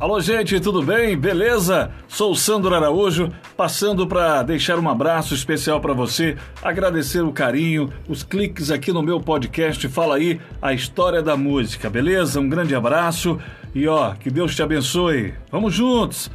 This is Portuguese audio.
Alô, gente, tudo bem? Beleza? Sou o Sandro Araújo, passando para deixar um abraço especial para você, agradecer o carinho, os cliques aqui no meu podcast Fala aí a história da música, beleza? Um grande abraço e ó, que Deus te abençoe. Vamos juntos.